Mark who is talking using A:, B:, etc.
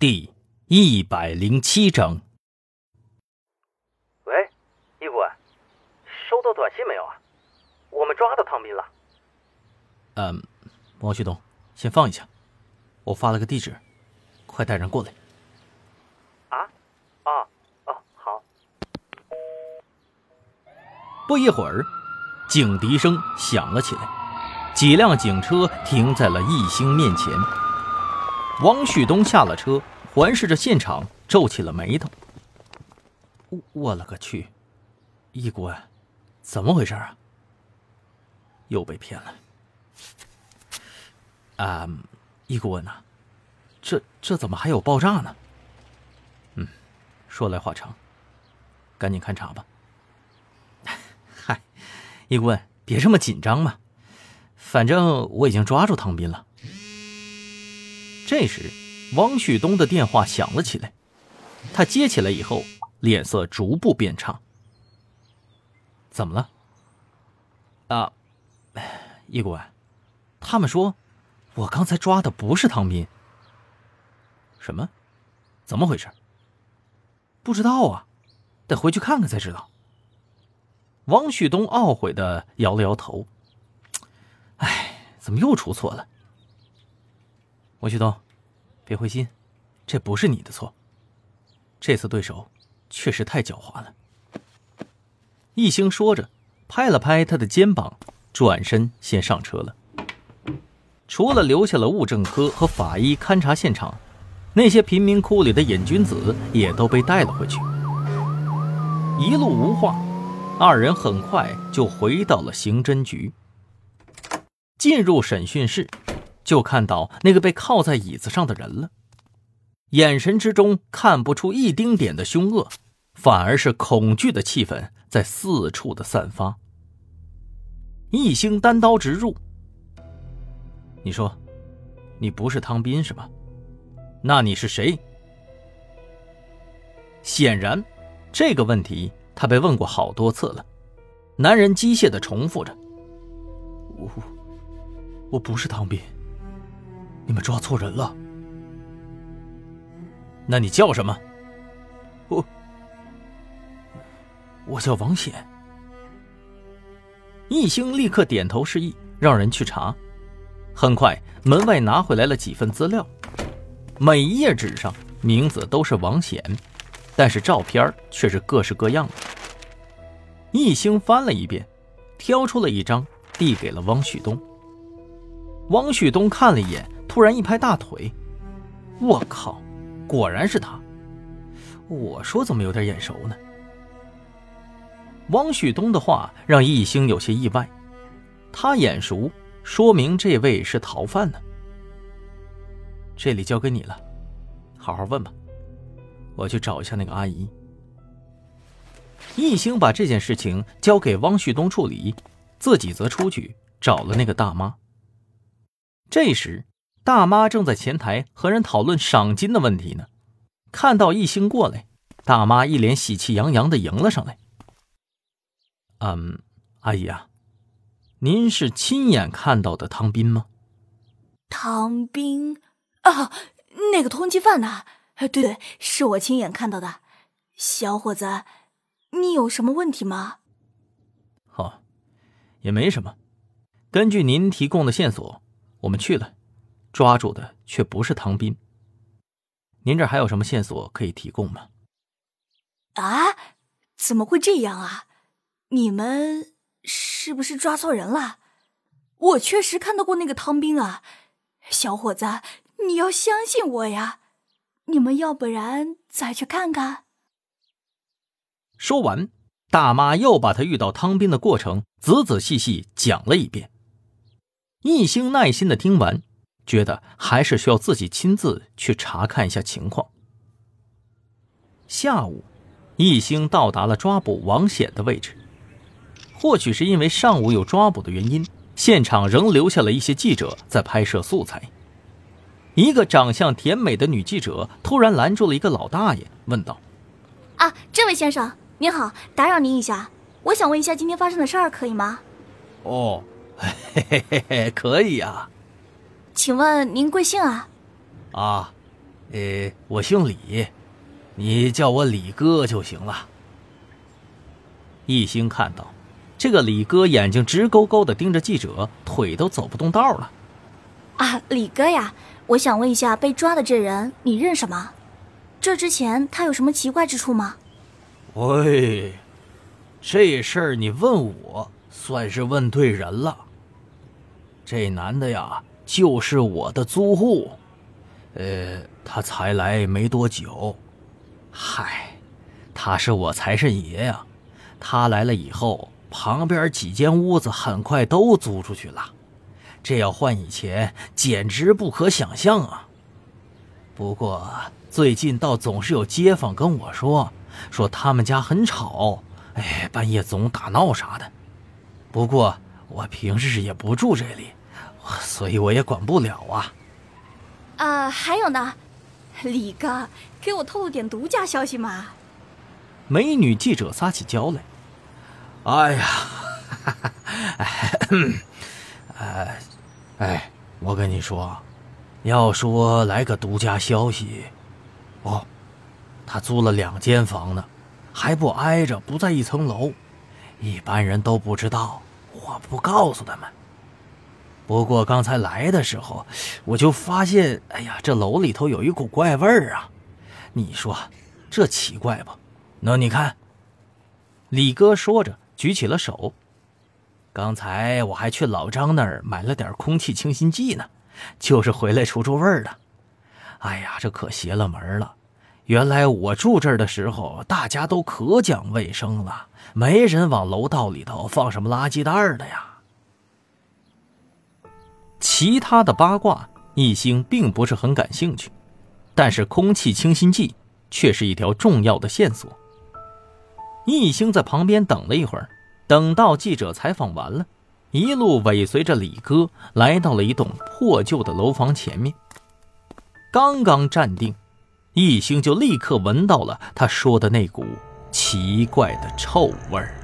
A: 第一百零七章。
B: 喂，义父，收到短信没有啊？我们抓到汤斌了。
A: 嗯，王旭东，先放一下，我发了个地址，快带人过来。
B: 啊？哦哦，好。
A: 不一会儿，警笛声响了起来，几辆警车停在了易兴面前。王旭东下了车，环视着现场，皱起了眉头。我我勒个去！易顾问，怎么回事啊？又被骗了。啊，易顾问呐，这这怎么还有爆炸呢？嗯，说来话长，赶紧勘察吧。嗨，易顾问，别这么紧张嘛，反正我已经抓住唐斌了。这时，汪旭东的电话响了起来。他接起来以后，脸色逐步变差。怎么了？啊，易顾问，他们说，我刚才抓的不是唐斌。什么？怎么回事？不知道啊，得回去看看才知道。汪旭东懊悔的摇了摇头。哎，怎么又出错了？王旭东，别灰心，这不是你的错。这次对手确实太狡猾了。一星说着，拍了拍他的肩膀，转身先上车了。除了留下了物证科和法医勘察现场，那些贫民窟里的瘾君子也都被带了回去。一路无话，二人很快就回到了刑侦局。进入审讯室。就看到那个被靠在椅子上的人了，眼神之中看不出一丁点的凶恶，反而是恐惧的气氛在四处的散发。一星单刀直入：“你说，你不是汤斌是吧？那你是谁？”显然，这个问题他被问过好多次了。男人机械的重复着：“我，我不是汤斌。”你们抓错人了。那你叫什么？我我叫王显。易兴立刻点头示意，让人去查。很快，门外拿回来了几份资料，每一页纸上名字都是王显，但是照片却是各式各样的。易兴翻了一遍，挑出了一张，递给了汪旭东。汪旭东看了一眼。突然一拍大腿，我靠，果然是他！我说怎么有点眼熟呢？汪旭东的话让易兴有些意外，他眼熟，说明这位是逃犯呢。这里交给你了，好好问吧。我去找一下那个阿姨。易兴把这件事情交给汪旭东处理，自己则出去找了那个大妈。这时。大妈正在前台和人讨论赏金的问题呢，看到易星过来，大妈一脸喜气洋洋的迎了上来。嗯，阿姨啊，您是亲眼看到的汤斌吗？
C: 汤斌啊，那个通缉犯呐，对对，是我亲眼看到的。小伙子，你有什么问题吗？
A: 哦，也没什么。根据您提供的线索，我们去了。抓住的却不是唐斌。您这还有什么线索可以提供吗？
C: 啊，怎么会这样啊？你们是不是抓错人了？我确实看到过那个汤斌啊，小伙子，你要相信我呀！你们要不然再去看看。
A: 说完，大妈又把她遇到汤斌的过程仔仔细细讲了一遍。一兴耐心的听完。觉得还是需要自己亲自去查看一下情况。下午，易星到达了抓捕王显的位置。或许是因为上午有抓捕的原因，现场仍留下了一些记者在拍摄素材。一个长相甜美的女记者突然拦住了一个老大爷，问道：“
C: 啊，这位先生您好，打扰您一下，我想问一下今天发生的事儿，可以吗？”“
A: 哦，嘿嘿嘿嘿，可以呀。”
C: 请问您贵姓啊？
A: 啊，呃，我姓李，你叫我李哥就行了。一兴看到这个李哥眼睛直勾勾的盯着记者，腿都走不动道了。
C: 啊，李哥呀，我想问一下，被抓的这人你认识吗？这之前他有什么奇怪之处吗？
A: 喂，这事儿你问我，算是问对人了。这男的呀，就是我的租户，呃，他才来没多久。嗨，他是我财神爷呀。他来了以后，旁边几间屋子很快都租出去了。这要换以前，简直不可想象啊。不过最近倒总是有街坊跟我说，说他们家很吵，哎，半夜总打闹啥的。不过我平时也不住这里，所以我也管不了啊。
C: 啊，还有呢，李哥，给我透露点独家消息嘛。
A: 美女记者撒起娇来。哎呀，哎，哎，我跟你说，要说来个独家消息，哦，他租了两间房呢，还不挨着，不在一层楼，一般人都不知道，我不告诉他们。不过刚才来的时候，我就发现，哎呀，这楼里头有一股怪味儿啊！你说这奇怪不？那你看，李哥说着。举起了手。刚才我还去老张那儿买了点空气清新剂呢，就是回来除除味儿的。哎呀，这可邪了门了！原来我住这儿的时候，大家都可讲卫生了，没人往楼道里头放什么垃圾袋的呀。其他的八卦，易兴并不是很感兴趣，但是空气清新剂却是一条重要的线索。易兴在旁边等了一会儿，等到记者采访完了，一路尾随着李哥来到了一栋破旧的楼房前面。刚刚站定，易兴就立刻闻到了他说的那股奇怪的臭味儿。